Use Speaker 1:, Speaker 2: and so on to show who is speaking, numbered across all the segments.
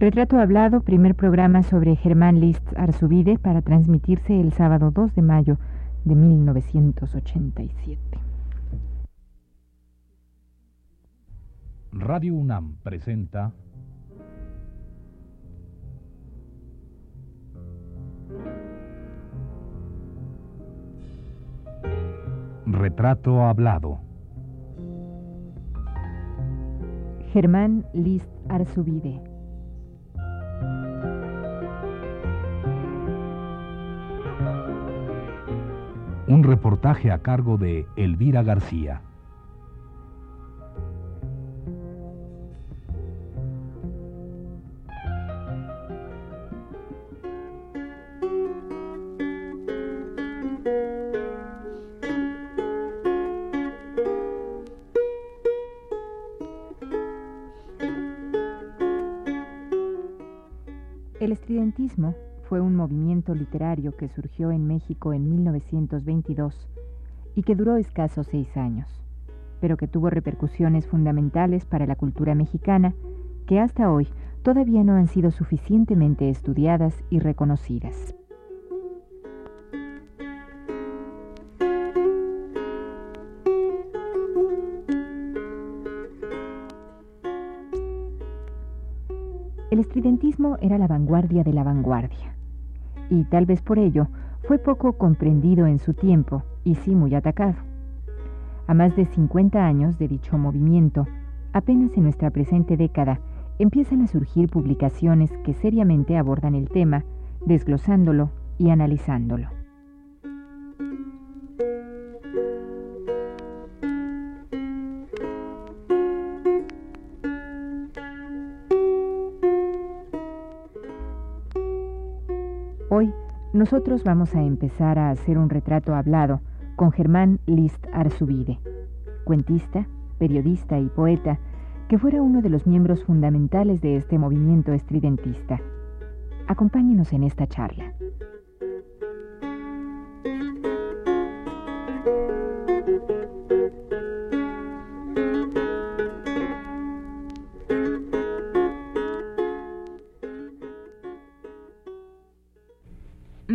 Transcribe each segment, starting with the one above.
Speaker 1: Retrato Hablado, primer programa sobre Germán Liszt Arzubide para transmitirse el sábado 2 de mayo de 1987.
Speaker 2: Radio UNAM presenta Retrato Hablado.
Speaker 1: Germán Liszt Arzubide.
Speaker 2: Un reportaje a cargo de Elvira García.
Speaker 1: El estridentismo fue un movimiento literario que surgió en México en 1922 y que duró escasos seis años, pero que tuvo repercusiones fundamentales para la cultura mexicana que hasta hoy todavía no han sido suficientemente estudiadas y reconocidas. El estridentismo era la vanguardia de la vanguardia y tal vez por ello fue poco comprendido en su tiempo y sí muy atacado. A más de 50 años de dicho movimiento, apenas en nuestra presente década empiezan a surgir publicaciones que seriamente abordan el tema, desglosándolo y analizándolo. Nosotros vamos a empezar a hacer un retrato hablado con Germán Liszt Arzubide, cuentista, periodista y poeta, que fuera uno de los miembros fundamentales de este movimiento estridentista. Acompáñenos en esta charla.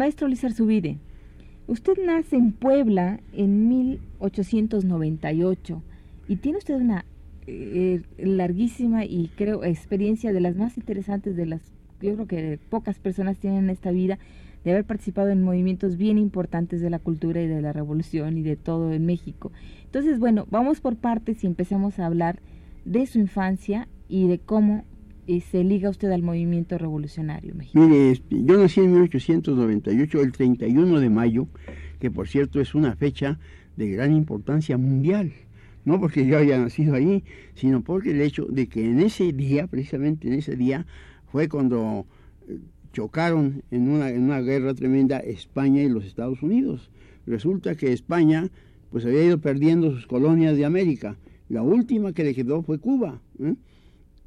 Speaker 3: Maestro Luis Arzubide, usted nace en Puebla en 1898 y tiene usted una eh, larguísima y creo experiencia de las más interesantes de las yo creo que pocas personas tienen en esta vida de haber participado en movimientos bien importantes de la cultura y de la revolución y de todo en México. Entonces, bueno, vamos por partes y empezamos a hablar de su infancia y de cómo y se liga usted al movimiento revolucionario mexicano?
Speaker 4: Mire, yo nací en 1898, el 31 de mayo, que por cierto es una fecha de gran importancia mundial. No porque yo haya nacido ahí, sino porque el hecho de que en ese día, precisamente en ese día, fue cuando eh, chocaron en una, en una guerra tremenda España y los Estados Unidos. Resulta que España pues había ido perdiendo sus colonias de América. La última que le quedó fue Cuba. ¿eh?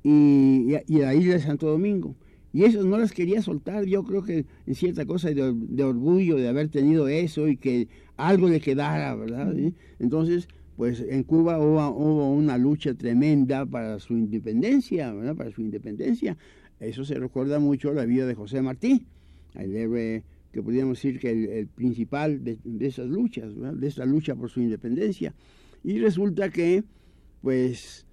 Speaker 4: Y, y, la isla de Santo Domingo. Y eso no las quería soltar, yo creo que en cierta cosa de, de orgullo de haber tenido eso y que algo le quedara, ¿verdad? Entonces, pues en Cuba hubo, hubo, una lucha tremenda para su independencia, ¿verdad? Para su independencia. Eso se recuerda mucho la vida de José Martí, el héroe que podríamos decir que el, el principal de, de, esas luchas, ¿verdad? de esa lucha por su independencia. Y resulta que, pues,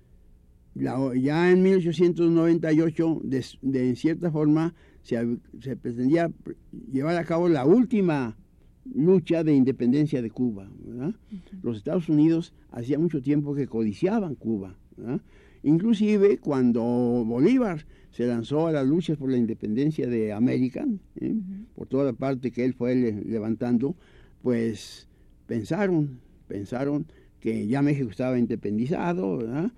Speaker 4: la, ya en 1898, de, de, en cierta forma, se, se, pretendía llevar a cabo la última lucha de independencia de Cuba. ¿verdad? Uh -huh. Los Estados Unidos hacía mucho tiempo que codiciaban Cuba. ¿verdad? Inclusive cuando Bolívar se lanzó a las luchas por la independencia de América, ¿eh? uh -huh. por toda la parte que él fue le, levantando, pues pensaron, pensaron que ya México estaba independizado, ¿verdad?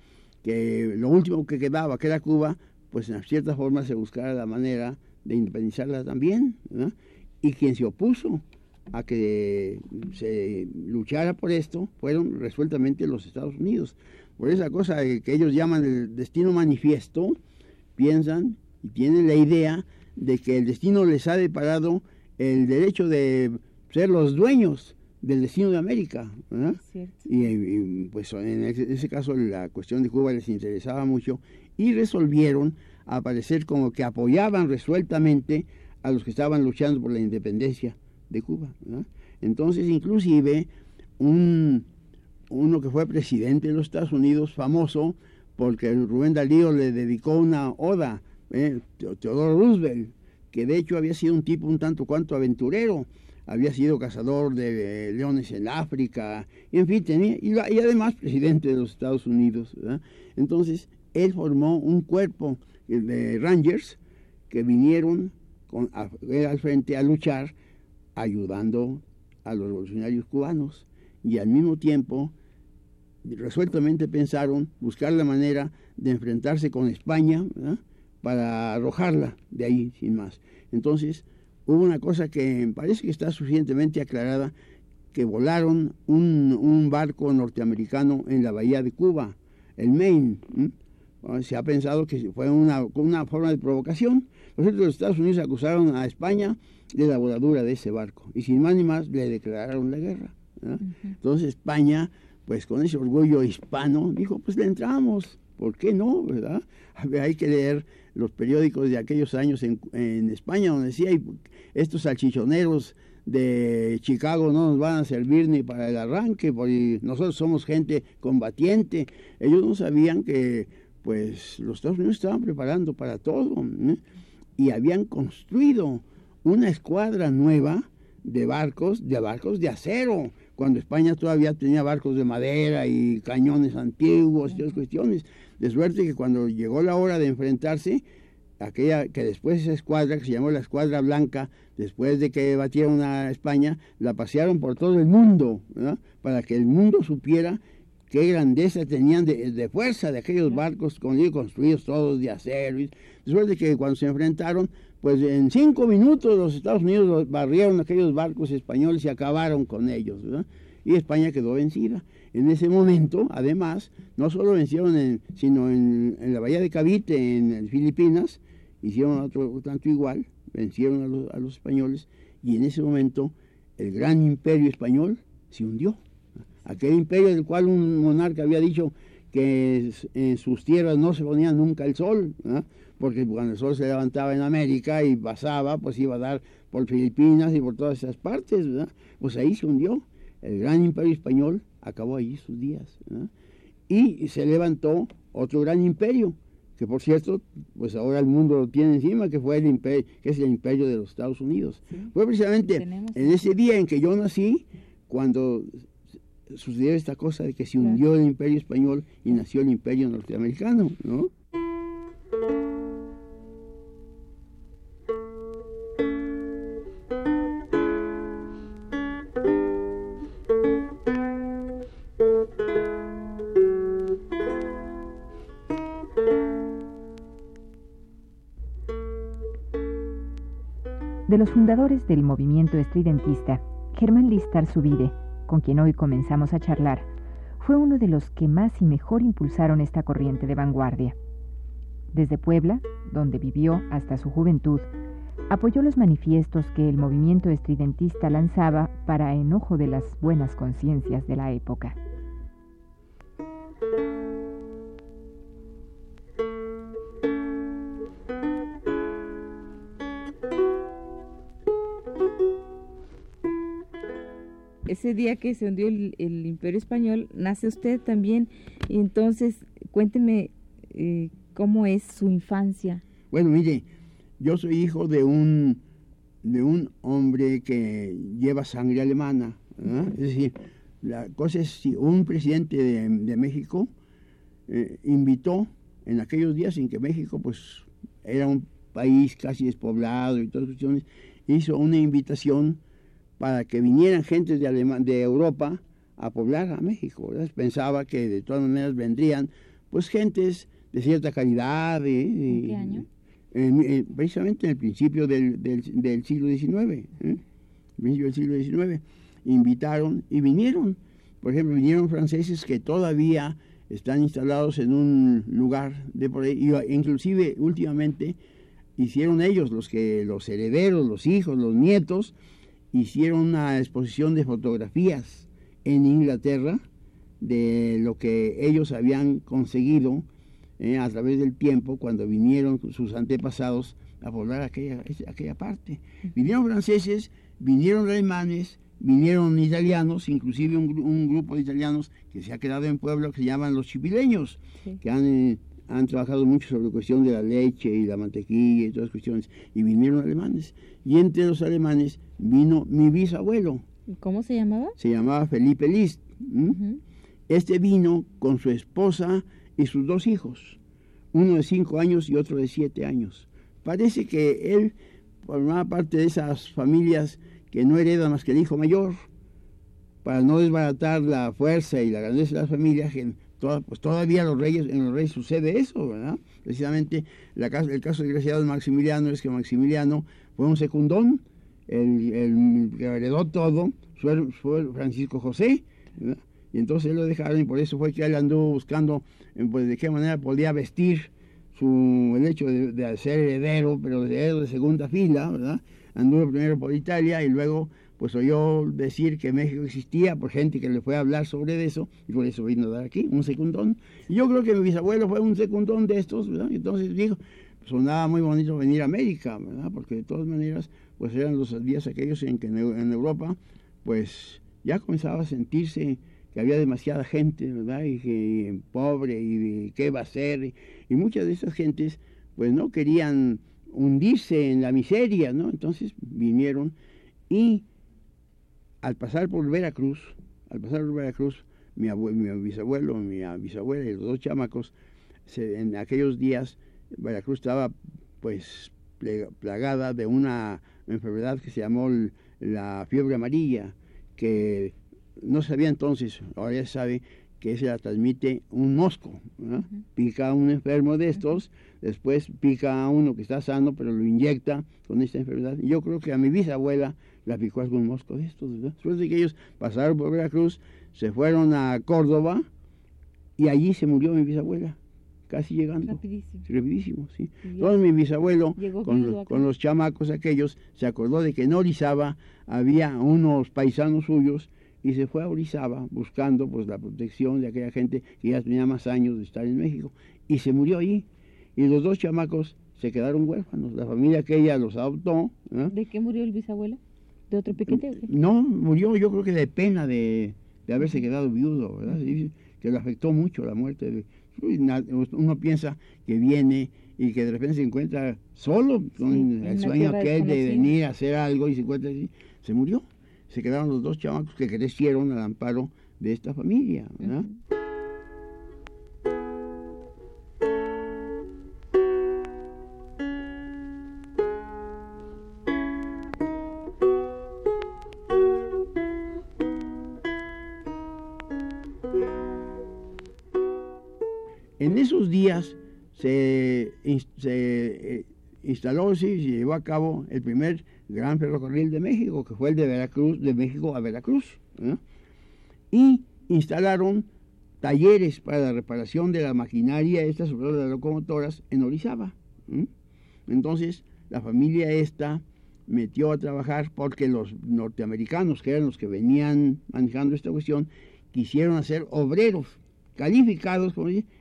Speaker 4: Que lo último que quedaba, que era Cuba, pues en cierta forma se buscara la manera de independizarla también, y quien se opuso a que se luchara por esto fueron resueltamente los Estados Unidos. Por esa cosa que ellos llaman el destino manifiesto, piensan y tienen la idea de que el destino les ha deparado el derecho de ser los dueños del destino de América. Y, pues en ese, caso la cuestión de Cuba les interesaba mucho y resolvieron aparecer como que apoyaban resueltamente a los que estaban luchando por la independencia de Cuba. Entonces inclusive un, uno que fue presidente de los Estados Unidos, famoso, porque Rubén Darío le dedicó una oda, ¿eh? Teodoro Roosevelt, que de hecho había sido un tipo un tanto cuanto aventurero, había sido cazador de leones en África, y en fin, tenía, y, además presidente de los Estados Unidos. Entonces, él formó un cuerpo de Rangers que vinieron con, al frente a luchar, ayudando a los revolucionarios cubanos, y al mismo tiempo resueltamente pensaron buscar la manera de enfrentarse con España para arrojarla de ahí sin más. Entonces, hubo una cosa que parece que está suficientemente aclarada, que volaron un, barco norteamericano en la bahía de Cuba, el Maine. Se ha pensado que fue una, una forma de provocación. Los Estados Unidos acusaron a España de la voladura de ese barco y sin más ni más le declararon la guerra. Entonces España, pues con ese orgullo hispano, dijo, pues le entramos, ¿por qué no? ¿verdad? Hay que leer los periódicos de aquellos años en, en España, donde decía, estos salchichoneros de Chicago no nos van a servir ni para el arranque, porque nosotros somos gente combatiente. Ellos no sabían que pues los Estados Unidos estaban preparando para todo y habían construido una escuadra nueva de barcos, de barcos de acero, cuando España todavía tenía barcos de madera y cañones antiguos y otras cuestiones. De suerte que cuando llegó la hora de enfrentarse, aquella que después esa escuadra, que se llamó la Escuadra Blanca, después de que batieron a España, la pasearon por todo el mundo, para que el mundo supiera qué grandeza tenían de, fuerza de aquellos barcos construidos todos de acero. De suerte que cuando se enfrentaron, pues en cinco minutos los Estados Unidos barrieron aquellos barcos españoles y acabaron con ellos, Y España quedó vencida. En ese momento, además, no solo vencieron, en, sino en, la bahía de Cavite, en, Filipinas, hicieron otro tanto igual, vencieron a los, a los españoles, y en ese momento el gran imperio español se hundió. Aquel imperio del cual un monarca había dicho que en sus tierras no se ponía nunca el sol, porque cuando el sol se levantaba en América y pasaba, pues iba a dar por Filipinas y por todas esas partes, pues ahí se hundió. El gran imperio español acabó allí sus días. Y se levantó otro gran imperio, que por cierto, pues ahora el mundo lo tiene encima, que fue el imperio, que es el imperio de los Estados Unidos. Fue precisamente en ese día en que yo nací, cuando sucedió esta cosa de que se hundió el imperio español y nació el imperio norteamericano, ¿no?
Speaker 1: Los fundadores del movimiento estridentista, Germán Listar Subide, con quien hoy comenzamos a charlar, fue uno de los que más y mejor impulsaron esta corriente de vanguardia. Desde Puebla, donde vivió hasta su juventud, apoyó los manifiestos que el movimiento estridentista lanzaba para enojo de las buenas conciencias de la época.
Speaker 3: Ese día que se hundió el, imperio español, nace usted también. Y entonces, cuénteme eh, cómo es su infancia.
Speaker 4: Bueno, mire, yo soy hijo de un, de un hombre que lleva sangre alemana. Es decir, la cosa es si un presidente de, México eh, invitó en aquellos días en que México pues era un país casi despoblado y todas cuestiones, hizo una invitación para que vinieran gentes de, de Europa a poblar a México. Pensaba que de todas maneras vendrían pues gentes de cierta calidad.
Speaker 3: ¿En qué año?
Speaker 4: precisamente en el principio del, siglo XIX. ¿eh? principio del siglo XIX. Invitaron y vinieron. Por ejemplo, vinieron franceses que todavía están instalados en un lugar de por ahí, inclusive últimamente hicieron ellos los que los herederos, los hijos, los nietos, hicieron una exposición de fotografías en Inglaterra de lo que ellos habían conseguido eh, a través del tiempo cuando vinieron sus antepasados a poblar aquella, aquella parte. Vinieron franceses, vinieron alemanes, vinieron italianos, inclusive un, grupo de italianos que se ha quedado en pueblo que se llaman los chipileños, que han, eh, han trabajado mucho sobre la cuestión de la leche y la mantequilla y todas las cuestiones, y vinieron alemanes. Y entre los alemanes vino mi bisabuelo.
Speaker 3: ¿Cómo se llamaba?
Speaker 4: Se llamaba Felipe List. Este vino con su esposa y sus dos hijos, uno de cinco años y otro de siete años. Parece que él formaba parte de esas familias que no heredan más que el hijo mayor, para no desbaratar la fuerza y la grandeza de las familias, pues todavía los reyes, en los reyes sucede eso, ¿verdad? Precisamente el caso desgraciado de Maximiliano es que Maximiliano fue un secundón, el, que heredó todo fue, Francisco José, ¿verdad? y entonces él lo dejaron y por eso fue que él anduvo buscando pues, de qué manera podía vestir su, el hecho de, ser heredero, pero de de segunda fila, ¿verdad? Anduvo primero por Italia y luego pues oyó decir que México existía por gente que le fue a hablar sobre eso y por eso vino a dar aquí un secundón. Y yo creo que mi bisabuelo fue un secundón de estos, ¿verdad? entonces dijo, sonaba muy bonito venir a América, ¿verdad? Porque de todas maneras pues eran los días aquellos en que en Europa pues ya comenzaba a sentirse que había demasiada gente, ¿verdad? Y que pobre, y, qué va a ser. Y, muchas de esas gentes, pues no querían hundirse en la miseria, ¿no? Entonces vinieron y al pasar por Veracruz, al pasar por Veracruz, mi, mi bisabuelo, mi bisabuela y los dos chamacos, en aquellos días Veracruz estaba pues plagada de una enfermedad que se llamó la fiebre amarilla, que no sabía entonces, ahora ya sabe que se la transmite un mosco. Pica a un enfermo de estos, después pica a uno que está sano, pero lo inyecta con esta enfermedad. Yo creo que a mi bisabuela la picó algún mosco de estos. Después de que ellos pasaron por Veracruz, se fueron a Córdoba y allí se murió mi bisabuela casi llegando.
Speaker 3: Rapidísimo.
Speaker 4: Rapidísimo, sí. Entonces mi bisabuelo, con, con, los chamacos aquellos, se acordó de que en Orizaba había unos paisanos suyos y se fue a Orizaba buscando pues la protección de aquella gente que ya tenía más años de estar en México y se murió ahí y los dos chamacos se quedaron huérfanos la familia que ella los adoptó
Speaker 3: ¿de qué murió el bisabuelo de otro piquete
Speaker 4: no murió yo creo que de pena de, de haberse quedado viudo verdad que le afectó mucho la muerte de, uno piensa que viene y que de repente se encuentra solo con el sueño aquel de venir a hacer algo y se encuentra así, se murió. Se quedaron los dos chamacos que crecieron al amparo de esta familia. En se, eh, instaló, sí, se llevó a cabo el primer gran ferrocarril de México, que fue el de Veracruz, de México a Veracruz. Y instalaron talleres para la reparación de la maquinaria, estas sobre las locomotoras, en Orizaba. Entonces, la familia esta metió a trabajar porque los norteamericanos, que eran los que venían manejando esta cuestión, quisieron hacer obreros calificados,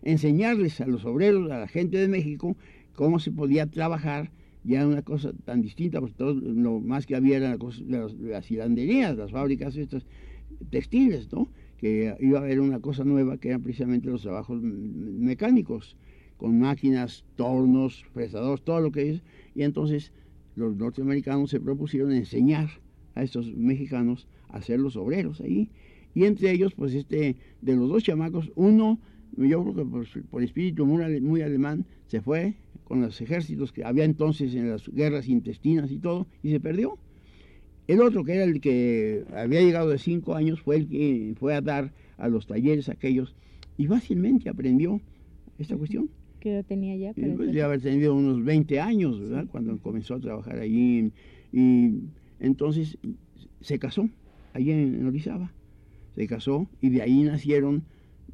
Speaker 4: enseñarles a los obreros, a la gente de México, cómo se podía trabajar ya una cosa tan distinta, porque todo lo más que había eran las, las hilanderías, las fábricas estas textiles, ¿no? Que iba a haber una cosa nueva que eran precisamente los trabajos mecánicos, con máquinas, tornos, fresadores, todo lo que es. Y entonces los norteamericanos se propusieron enseñar a estos mexicanos a ser los obreros ahí. Y entre ellos, pues este, de los dos chamacos, uno, yo creo que por, por espíritu muy, muy alemán, se fue con los ejércitos que había entonces en las guerras intestinas y todo, y se perdió. El otro, que era el que había llegado de cinco años, fue el que fue a dar a los talleres aquellos y fácilmente aprendió esta cuestión.
Speaker 3: ¿Qué edad tenía ya?
Speaker 4: Pues, haber tenido unos 20 años, ¿verdad? Cuando comenzó a trabajar allí. Y entonces se casó, allí en, Orizaba. Se casó y de ahí nacieron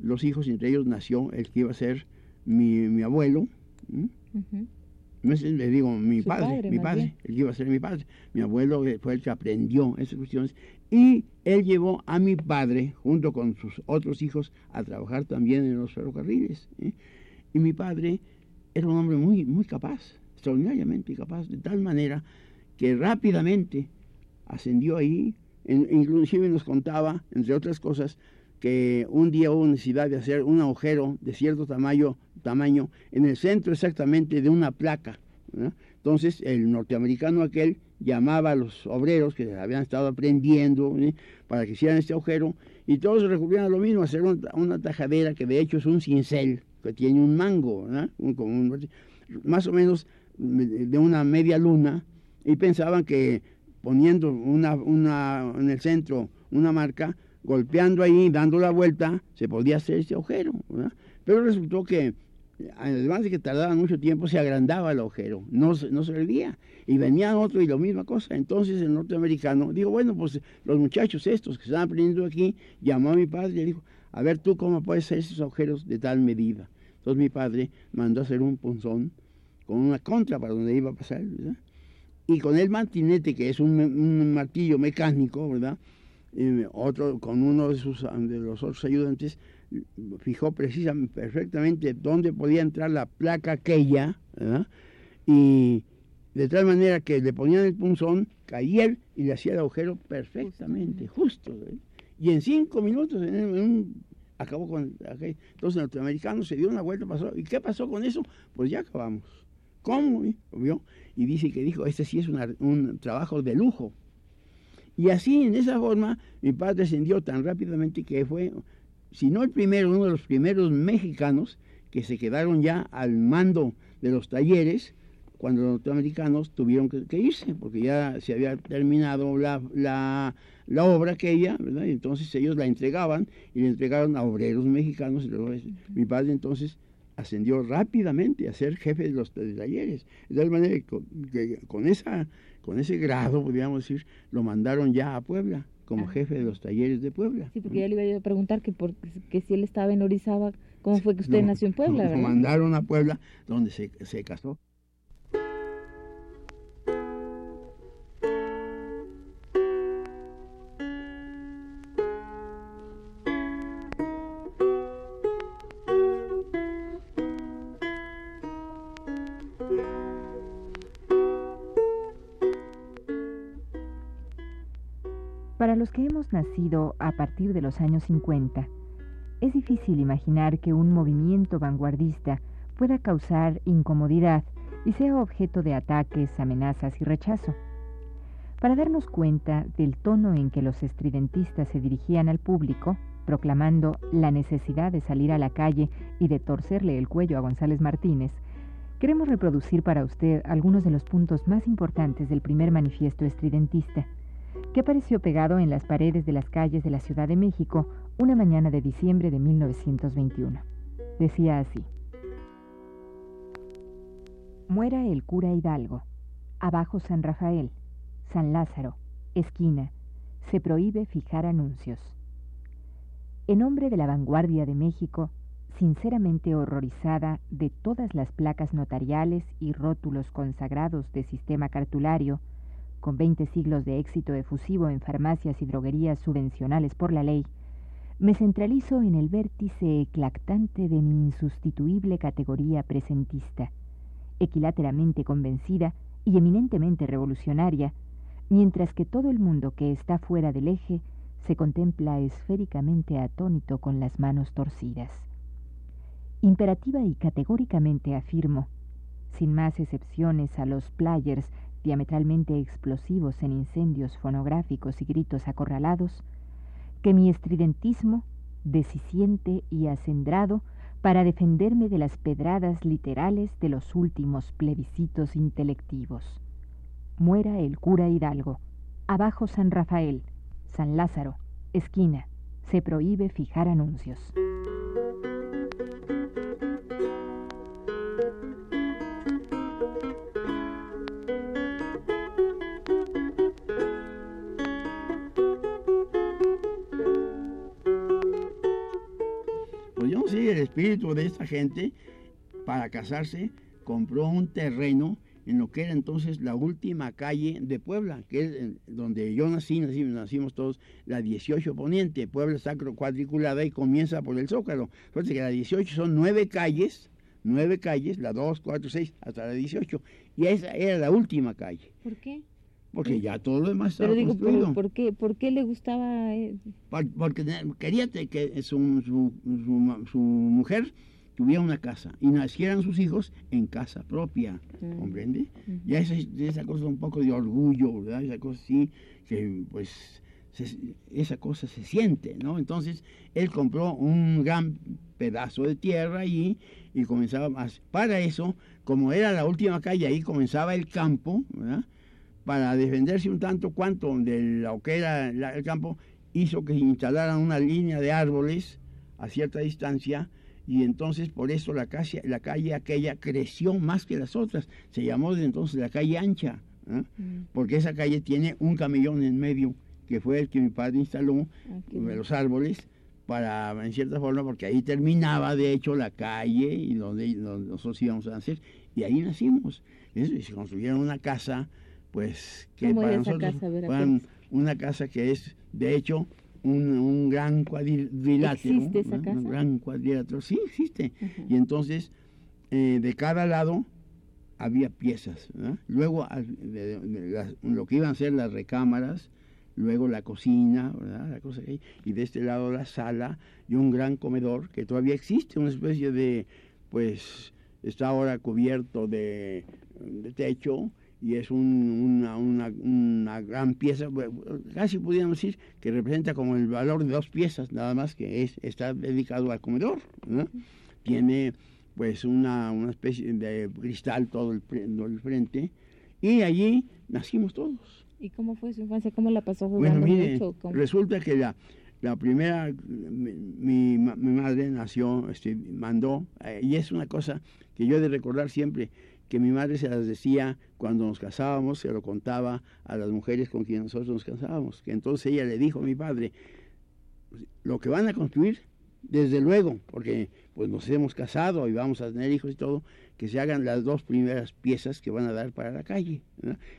Speaker 4: los hijos, entre ellos nació el que iba a ser mi, mi abuelo, le digo mi padre,
Speaker 3: padre,
Speaker 4: mi padre,
Speaker 3: bien.
Speaker 4: el que iba a ser mi padre. Mi abuelo eh, fue el que aprendió esas cuestiones y él llevó a mi padre, junto con sus otros hijos, a trabajar también en los ferrocarriles. ¿eh? Y mi padre era un hombre muy, muy capaz, extraordinariamente capaz, de tal manera que rápidamente ascendió ahí, inclusive nos contaba, entre otras cosas, que un día hubo necesidad de hacer un agujero de cierto tamaño, tamaño en el centro exactamente de una placa. Entonces el norteamericano aquel llamaba a los obreros que habían estado aprendiendo para que hicieran este agujero y todos recurrían a lo mismo, hacer una, tajadera que de hecho es un cincel, que tiene un mango, más o menos de una media luna y pensaban que poniendo una, una en el centro una marca, golpeando ahí, dando la vuelta, se podía hacer ese agujero. ¿verdad? Pero resultó que, además de que tardaba mucho tiempo, se agrandaba el agujero, no, se- no servía. Y venía otro y la misma cosa. Entonces el norteamericano dijo, bueno, pues los muchachos estos que están aprendiendo aquí, llamó a mi padre y le dijo, a ver tú cómo puedes hacer esos agujeros de tal medida. Entonces mi padre mandó hacer un punzón con una contra para donde iba a pasar, ¿verdad? Y con el martinete, que es un, un martillo mecánico, ¿verdad? Eh, otro, con uno de, sus, de los otros ayudantes, fijó precisamente, perfectamente dónde podía entrar la placa aquella, ¿verdad? Y de tal manera que le ponían el punzón, caía él y le hacía el agujero perfectamente, justo. ¿eh? Y en cinco minutos, en un- en un- acabó con aquel- Entonces el norteamericano se dio una vuelta, pasó. ¿Y qué pasó con eso? Pues ya acabamos. ¿Cómo? ¿Vio? Y dice que dijo, este sí es un trabajo de lujo. Y así, en esa forma, mi padre ascendió tan rápidamente que fue, si no el primero, uno de los primeros mexicanos que se quedaron ya al mando de los talleres cuando los norteamericanos tuvieron que, que irse, porque ya se había terminado la, la, la obra aquella, ¿verdad? Y entonces ellos la entregaban y la entregaron a obreros mexicanos. Y luego mi padre entonces ascendió rápidamente a ser jefe de los talleres. De tal manera que con, que con esa, con ese grado, podríamos decir, lo mandaron ya a Puebla como
Speaker 3: Ah.
Speaker 4: jefe de los talleres de Puebla.
Speaker 3: Sí, porque ya le iba yo a preguntar que, por, que si él estaba en Orizaba, ¿cómo fue que usted
Speaker 4: No,
Speaker 3: nació en Puebla,
Speaker 4: Lo
Speaker 3: verdad?
Speaker 4: mandaron a Puebla, donde se, se casó.
Speaker 1: Nacido a partir de los años 50, es difícil imaginar que un movimiento vanguardista pueda causar incomodidad y sea objeto de ataques, amenazas y rechazo. Para darnos cuenta del tono en que los estridentistas se dirigían al público, proclamando la necesidad de salir a la calle y de torcerle el cuello a González Martínez, queremos reproducir para usted algunos de los puntos más importantes del primer manifiesto estridentista que apareció pegado en las paredes de las calles de la Ciudad de México una mañana de diciembre de 1921. Decía así. Muera el cura Hidalgo. Abajo San Rafael. San Lázaro. Esquina. Se prohíbe fijar anuncios. En nombre de la vanguardia de México, sinceramente horrorizada de todas las placas notariales y rótulos consagrados de sistema cartulario, con 20 siglos de éxito efusivo en farmacias y droguerías subvencionales por la ley, me centralizo en el vértice eclactante de mi insustituible categoría presentista, equiláteramente convencida y eminentemente revolucionaria, mientras que todo el mundo que está fuera del eje se contempla esféricamente atónito con las manos torcidas. Imperativa y categóricamente afirmo, sin más excepciones a los players diametralmente explosivos en incendios fonográficos y gritos acorralados, que mi estridentismo, desiciente y acendrado para defenderme de las pedradas literales de los últimos plebiscitos intelectivos. Muera el cura Hidalgo, abajo San Rafael, San Lázaro, esquina, se prohíbe fijar anuncios.
Speaker 4: Espíritu de esta gente para casarse compró un terreno en lo que era entonces la última calle de Puebla, que es donde yo nací, nacimos todos, la 18 Poniente. Puebla está cuadriculada y comienza por el Zócalo. Fíjate que la 18 son nueve calles, nueve calles, la 2, 4, 6, hasta la 18. Y esa era la última calle.
Speaker 3: ¿Por qué?
Speaker 4: Porque ya todo lo demás estaba
Speaker 3: Pero digo,
Speaker 4: construido.
Speaker 3: ¿por, qué, ¿por qué le gustaba? eh?
Speaker 4: Por- Porque quería que su, su, su- su mujer tuviera una casa y nacieran sus hijos en casa propia,
Speaker 3: Mm.
Speaker 4: ¿comprende? Ya esa, esa cosa un poco de orgullo, ¿verdad? Esa cosa sí, que pues se- esa cosa se siente, ¿no? Entonces él compró un gran pedazo de tierra allí y comenzaba más. Para eso, como era la última calle, ahí comenzaba el campo, ¿verdad? Para defenderse un tanto cuanto de lo que era el campo, hizo que instalaran una línea de árboles a cierta distancia y entonces por eso la calle, la calle aquella creció más que las otras. Se llamó desde entonces la calle ancha, ¿eh?
Speaker 3: Mm,
Speaker 4: porque esa calle tiene un camellón en medio, que fue el que mi padre instaló, de los árboles, para, en cierta forma, porque ahí terminaba, de hecho, la calle y donde, donde nosotros íbamos a nacer, y ahí nacimos. Y se construyeron una casa, pues, que
Speaker 3: ¿Cómo
Speaker 4: para nosotros
Speaker 3: casa?
Speaker 4: Una casa que es, de hecho, un, un gran cuadrilátero.
Speaker 3: ¿Existe esa
Speaker 4: ¿no?
Speaker 3: casa?
Speaker 4: Un gran cuadrilátero, sí, existe.
Speaker 3: Ajá.
Speaker 4: Y entonces, eh, de cada lado había piezas. ¿verdad? Luego, al- de- de las- lo que iban a ser las recámaras, luego la cocina, ¿verdad? La cosa que hay, y de este lado la sala y un gran comedor que todavía existe, una especie de, pues, está ahora cubierto de, de techo y es un- una, una, una gran pieza, bueno, casi pudiéramos decir que representa como el valor de dos piezas, nada más que es, está dedicado al comedor. ¿no? Tiene pues una, una especie de cristal todo el, todo el frente y allí nacimos todos.
Speaker 3: ¿Y cómo fue su infancia? ¿Cómo la pasó
Speaker 4: Bueno,
Speaker 3: jugando
Speaker 4: mire,
Speaker 3: mucho? ¿Cómo?
Speaker 4: resulta que la, la primera, mi, mi mi madre nació, este, mandó, eh, y es una cosa que yo he de recordar siempre, que mi madre se las decía cuando nos casábamos, se lo contaba a las mujeres con quienes nosotros nos casábamos, que entonces ella le dijo a mi padre, lo que van a construir, desde luego, porque pues nos hemos casado y vamos a tener hijos y todo, que se hagan las dos primeras piezas que van a dar para la calle.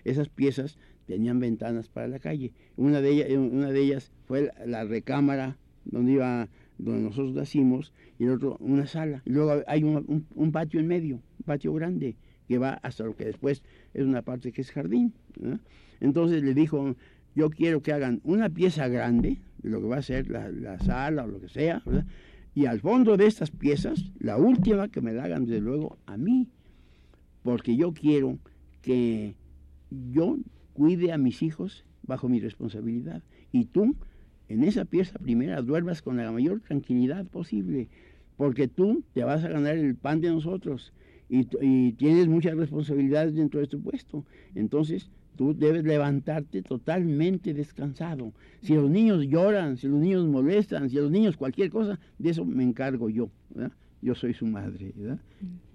Speaker 4: Esas piezas tenían ventanas para la calle. Una de ellas, una de ellas fue la, la recámara donde iba, donde nosotros nacimos, y el otro una sala. Y luego hay un, un- un patio en medio, un patio grande, que va hasta lo que después es una parte que es jardín. Entonces le dijo, yo quiero que hagan una pieza grande, de lo que va a ser la, la sala o lo que sea, y al fondo de estas piezas, la última que me la hagan desde luego a mí, porque yo quiero que yo cuide a mis hijos bajo mi responsabilidad. Y tú en esa pieza primera duermas con la mayor tranquilidad posible, porque tú te vas a ganar el pan de nosotros y, y tienes muchas responsabilidades dentro de tu puesto. Entonces, tú debes levantarte totalmente descansado. Si los niños lloran, si los niños molestan, si los niños cualquier cosa, de eso me encargo yo. ¿verdad? Yo soy su madre. ¿verdad?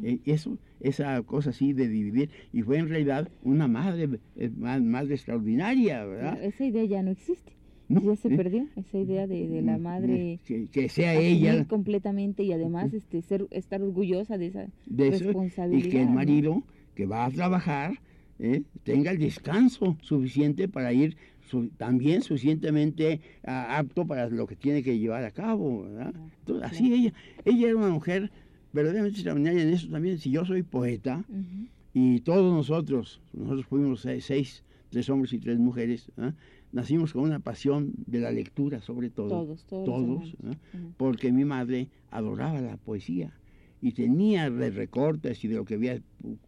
Speaker 4: Eh, Eso, esa cosa así de dividir, y fue en realidad una madre eh, más, más extraordinaria, ¿verdad?
Speaker 3: Esa idea ya no existe.
Speaker 4: No,
Speaker 3: ya se
Speaker 4: ¿eh?
Speaker 3: perdió esa idea de, de la
Speaker 4: Mm,
Speaker 3: madre
Speaker 4: que, que sea ella
Speaker 3: completamente y además este ser estar orgullosa de esa
Speaker 4: de eso, y
Speaker 3: responsabilidad.
Speaker 4: que el
Speaker 3: ¿no?
Speaker 4: marido que va a trabajar eh, tenga el descanso suficiente para ir su- también suficientemente apto para lo que tiene que llevar a cabo, ¿verdad?
Speaker 3: Claro,
Speaker 4: Entonces, así ella, ella era una mujer verdaderamente extraordinaria en eso también. Si yo soy poeta
Speaker 3: Ujú.
Speaker 4: y todos nosotros, nosotros fuimos seis, seis, tres hombres y tres mujeres, ¿ah? nacimos con una pasión de la lectura sobre todo.
Speaker 3: Todos, todos.
Speaker 4: todos.
Speaker 3: Ujú.
Speaker 4: porque mi madre adoraba la poesía y tenía de recortes y de lo que había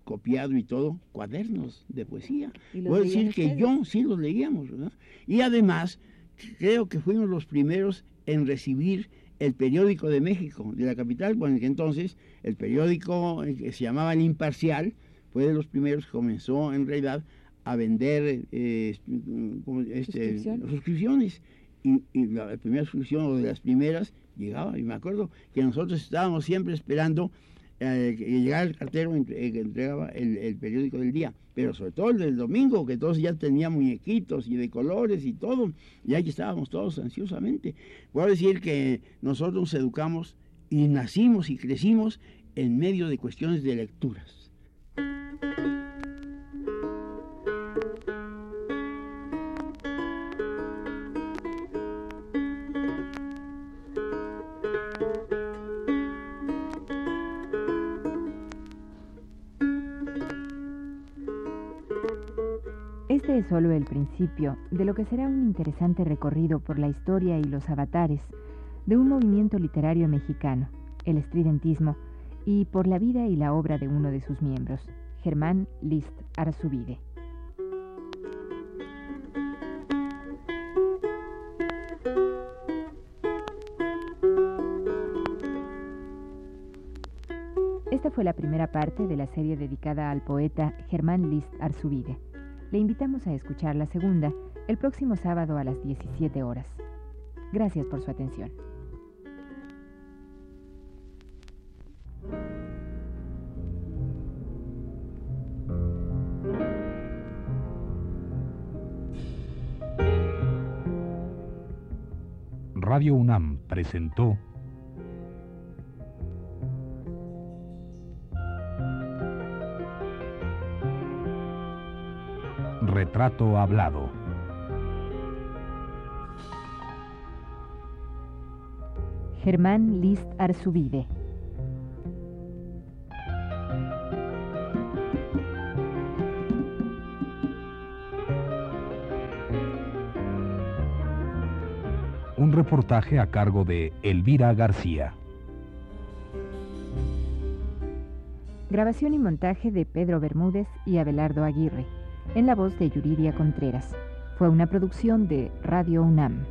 Speaker 4: copiado y todo, cuadernos de poesía.
Speaker 3: ¿Y los
Speaker 4: Puedo decir que
Speaker 3: ustedes?
Speaker 4: yo sí los leíamos. Y además, creo que fuimos los primeros en recibir el periódico de México, de la capital, bueno, que entonces el periódico eh, que se llamaba El Imparcial fue de los primeros que comenzó en realidad a vender eh, como este,
Speaker 3: Suscripciones.
Speaker 4: suscripciones. Y, y la primera suscripción o de las primeras llegaba, y me acuerdo que nosotros estábamos siempre esperando eh, que llegara el cartero eh, que entregaba el, el periódico del día, pero sobre todo el del domingo, que todos ya tenían muñequitos y de colores y todo, y ahí estábamos todos ansiosamente. Puedo decir que nosotros nos educamos y nacimos y crecimos en medio de cuestiones de lecturas.
Speaker 1: Solo el principio de lo que será un interesante recorrido por la historia y los avatares de un movimiento literario mexicano, el estridentismo, y por la vida y la obra de uno de sus miembros, Germán List Arzubide. Esta fue la primera parte de la serie dedicada al poeta Germán List Arzubide. Le invitamos a escuchar la segunda el próximo sábado a las 17 horas. Gracias por su atención.
Speaker 2: Radio UNAM presentó Retrato Hablado.
Speaker 1: Germán List Arzubide.
Speaker 2: Un reportaje a cargo de Elvira García.
Speaker 1: Grabación y montaje de Pedro Bermúdez y Abelardo Aguirre en la voz de Yuridia Contreras. Fue una producción de Radio UNAM.